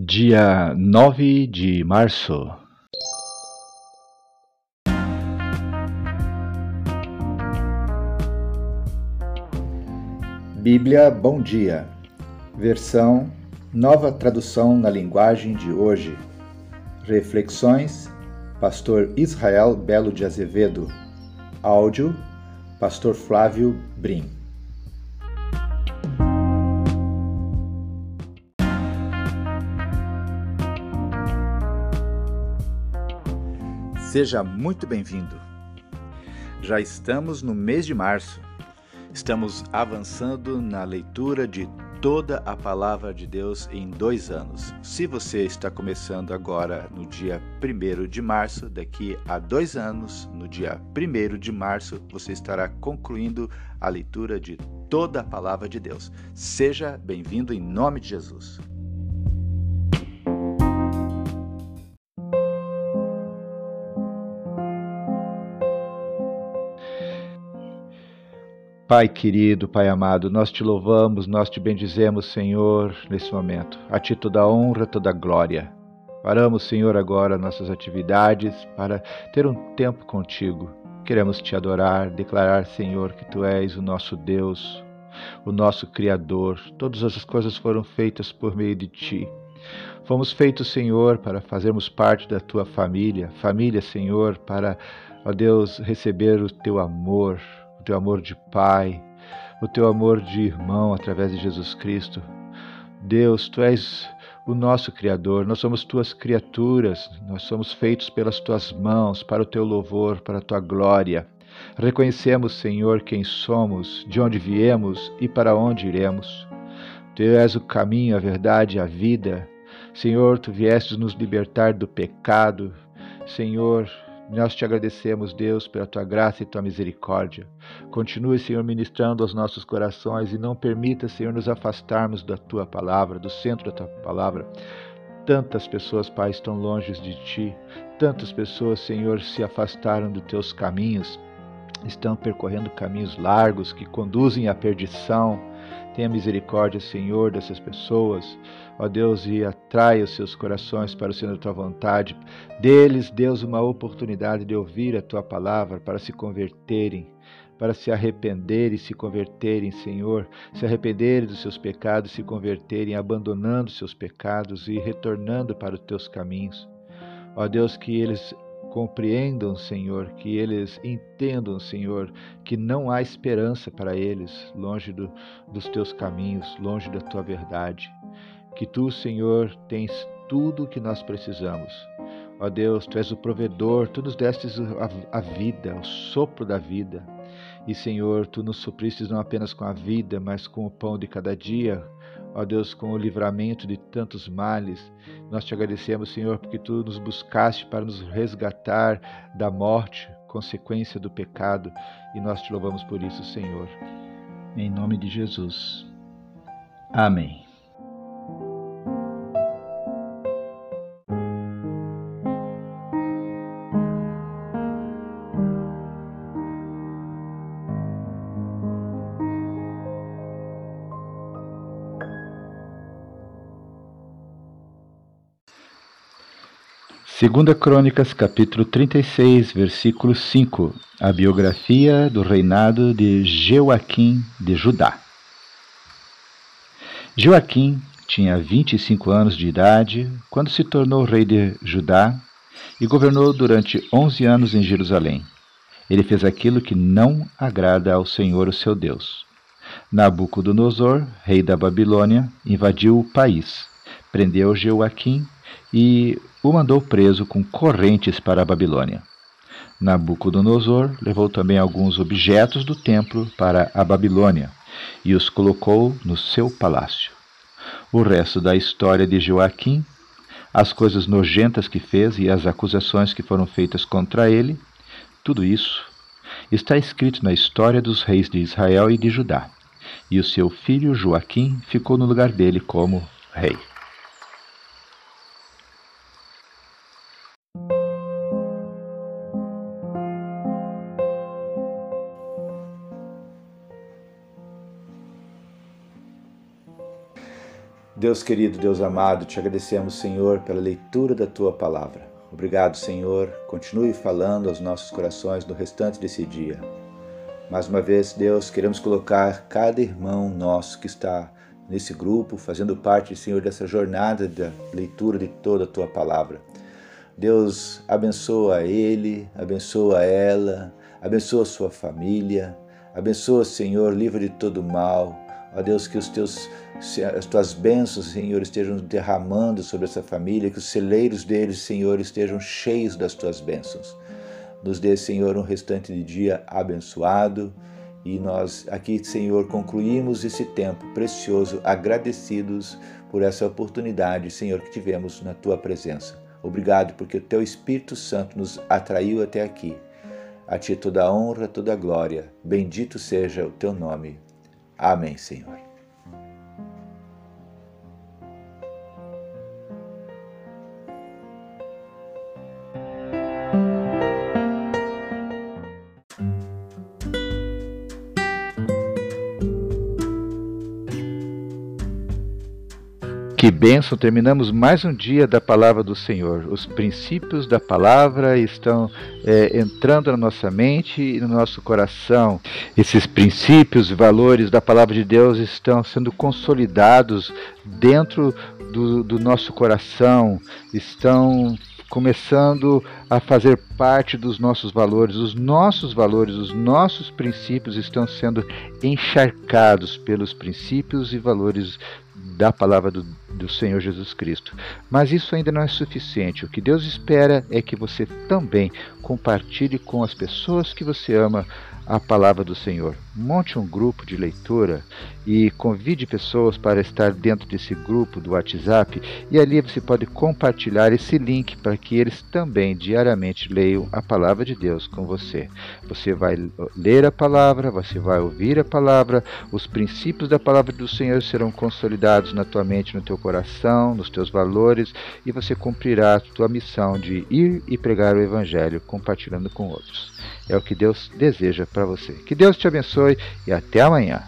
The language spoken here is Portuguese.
Dia nove de março. Bíblia Bom Dia, versão Nova Tradução na Linguagem de Hoje. Reflexões, Pastor Israel Belo de Azevedo. Áudio, Pastor Flávio Brim. Seja muito bem-vindo. Já estamos no mês de março. Estamos avançando na leitura de toda a palavra de Deus em dois anos. Se você está começando agora no dia 1 de março, daqui a dois anos, no dia 1 de março, você estará concluindo a leitura de toda a palavra de Deus. Seja bem-vindo em nome de Jesus. Pai querido, Pai amado, nós te louvamos, nós te bendizemos, Senhor, nesse momento. A ti toda honra, toda glória. Paramos, Senhor, agora nossas atividades para ter um tempo contigo. Queremos te adorar, declarar, Senhor, que tu és o nosso Deus, o nosso Criador. Todas as coisas foram feitas por meio de ti. Fomos feitos, Senhor, para fazermos parte da tua família. Família, Senhor, para, ó Deus, receber o teu amor, teu amor de pai, o teu amor de irmão através de Jesus Cristo. Deus, tu és o nosso Criador, nós somos tuas criaturas, nós somos feitos pelas tuas mãos, para o teu louvor, para a tua glória. Reconhecemos, Senhor, quem somos, de onde viemos e para onde iremos. Tu és o caminho, a verdade a vida. Senhor, tu viestes nos libertar do pecado. Senhor, nós te agradecemos, Deus, pela tua graça e tua misericórdia. Continue, Senhor, ministrando aos nossos corações e não permita, Senhor, nos afastarmos da tua palavra, do centro da tua palavra. Tantas pessoas, Pai, estão longe de ti. Tantas pessoas, Senhor, se afastaram dos teus caminhos. Estão percorrendo caminhos largos que conduzem à perdição. Tenha misericórdia, Senhor, dessas pessoas. Ó Deus, e atrai os seus corações para o Senhor da tua vontade. Deles, Deus, uma oportunidade de ouvir a tua palavra para se converterem, para se arrependerem e se converterem, Senhor, se arrependerem dos seus pecados, se converterem, abandonando seus pecados e retornando para os teus caminhos. Ó Deus, que eles compreendam, Senhor, que eles entendam, Senhor, que não há esperança para eles longe do, dos teus caminhos, longe da tua verdade. Que tu, Senhor, tens tudo o que nós precisamos. Ó Deus, tu és o provedor, tu nos destes a, a vida, o sopro da vida. E, Senhor, tu nos supristes não apenas com a vida, mas com o pão de cada dia, ó Deus, com o livramento de tantos males. Nós te agradecemos, Senhor, porque tu nos buscaste para nos resgatar da morte, consequência do pecado, e nós te louvamos por isso, Senhor. Em nome de Jesus. Amém. Segunda Crônicas, capítulo 36, versículo 5, a biografia do reinado de Joaquim de Judá. Joaquim tinha 25 anos de idade quando se tornou rei de Judá e governou durante 11 anos em Jerusalém. Ele fez aquilo que não agrada ao Senhor, o seu Deus. Nabucodonosor, rei da Babilônia, invadiu o país, prendeu Joaquim e o mandou preso com correntes para a Babilônia. Nabucodonosor levou também alguns objetos do templo para a Babilônia e os colocou no seu palácio. O resto da história de Joaquim, as coisas nojentas que fez e as acusações que foram feitas contra ele, tudo isso está escrito na história dos reis de Israel e de Judá. E o seu filho Joaquim ficou no lugar dele como rei. Deus querido, Deus amado, te agradecemos, Senhor, pela leitura da tua palavra. Obrigado, Senhor. Continue falando aos nossos corações no restante desse dia. Mais uma vez, Deus, queremos colocar cada irmão nosso que está nesse grupo, fazendo parte, Senhor, dessa jornada da leitura de toda a tua palavra. Deus abençoa ele, abençoa ela, abençoa sua família, abençoa, Senhor, livra de todo mal. Ó Deus, que os teus, as tuas bênçãos, Senhor, estejam derramando sobre essa família, que os celeiros deles, Senhor, estejam cheios das tuas bênçãos. Nos dê, Senhor, um restante de dia abençoado. E nós aqui, Senhor, concluímos esse tempo precioso, agradecidos por essa oportunidade, Senhor, que tivemos na tua presença. Obrigado porque o teu Espírito Santo nos atraiu até aqui. A ti toda a honra, toda a glória. Bendito seja o teu nome. Amém, Senhor. Que bênção! Terminamos mais um dia da palavra do Senhor. Os princípios da palavra estão é, entrando na nossa mente e no nosso coração. Esses princípios valores da palavra de Deus estão sendo consolidados dentro do, do nosso coração, estão começando a fazer parte dos nossos valores. Os nossos valores, os nossos princípios estão sendo encharcados pelos princípios e valores da palavra do, do Senhor Jesus Cristo. Mas isso ainda não é suficiente. O que Deus espera é que você também compartilhe com as pessoas que você ama a palavra do Senhor. Monte um grupo de leitura e convide pessoas para estar dentro desse grupo do WhatsApp e ali você pode compartilhar esse link para que eles também diariamente leiam a palavra de Deus com você. Você vai ler a palavra, você vai ouvir a palavra, os princípios da palavra do Senhor serão consolidados na tua mente, no teu coração, nos teus valores e você cumprirá a tua missão de ir e pregar o evangelho compartilhando com outros. É o que Deus deseja para você. Que Deus te abençoe e até amanhã.